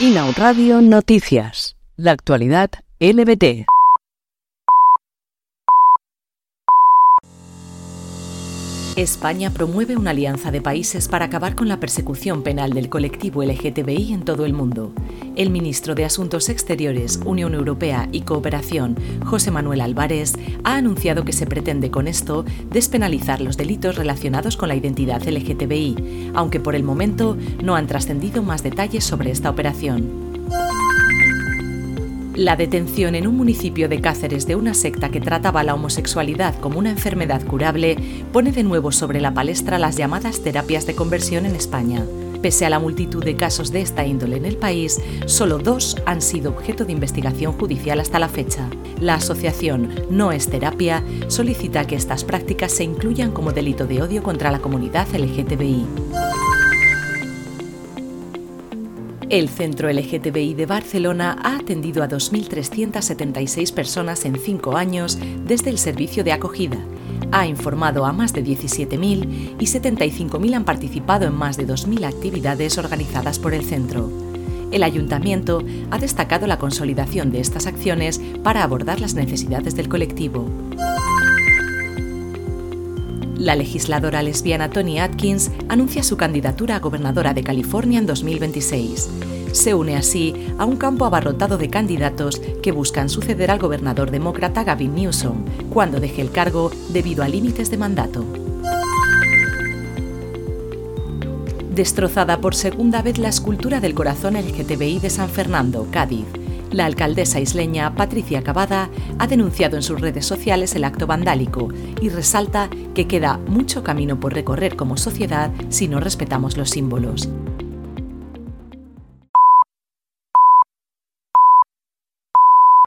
Inau Radio Noticias. La actualidad LBT. España promueve una alianza de países para acabar con la persecución penal del colectivo LGTBI en todo el mundo. El ministro de Asuntos Exteriores, Unión Europea y Cooperación, José Manuel Álvarez, ha anunciado que se pretende con esto despenalizar los delitos relacionados con la identidad LGTBI, aunque por el momento no han trascendido más detalles sobre esta operación. La detención en un municipio de Cáceres de una secta que trataba la homosexualidad como una enfermedad curable pone de nuevo sobre la palestra las llamadas terapias de conversión en España. Pese a la multitud de casos de esta índole en el país, solo dos han sido objeto de investigación judicial hasta la fecha. La asociación No es Terapia solicita que estas prácticas se incluyan como delito de odio contra la comunidad LGTBI. El Centro LGTBI de Barcelona ha atendido a 2.376 personas en cinco años desde el servicio de acogida. Ha informado a más de 17.000 y 75.000 han participado en más de 2.000 actividades organizadas por el centro. El ayuntamiento ha destacado la consolidación de estas acciones para abordar las necesidades del colectivo. La legisladora lesbiana Tony Atkins anuncia su candidatura a gobernadora de California en 2026. Se une así a un campo abarrotado de candidatos que buscan suceder al gobernador demócrata Gavin Newsom cuando deje el cargo debido a límites de mandato. Destrozada por segunda vez la escultura del corazón LGTBI de San Fernando, Cádiz. La alcaldesa isleña Patricia Cavada ha denunciado en sus redes sociales el acto vandálico y resalta que queda mucho camino por recorrer como sociedad si no respetamos los símbolos.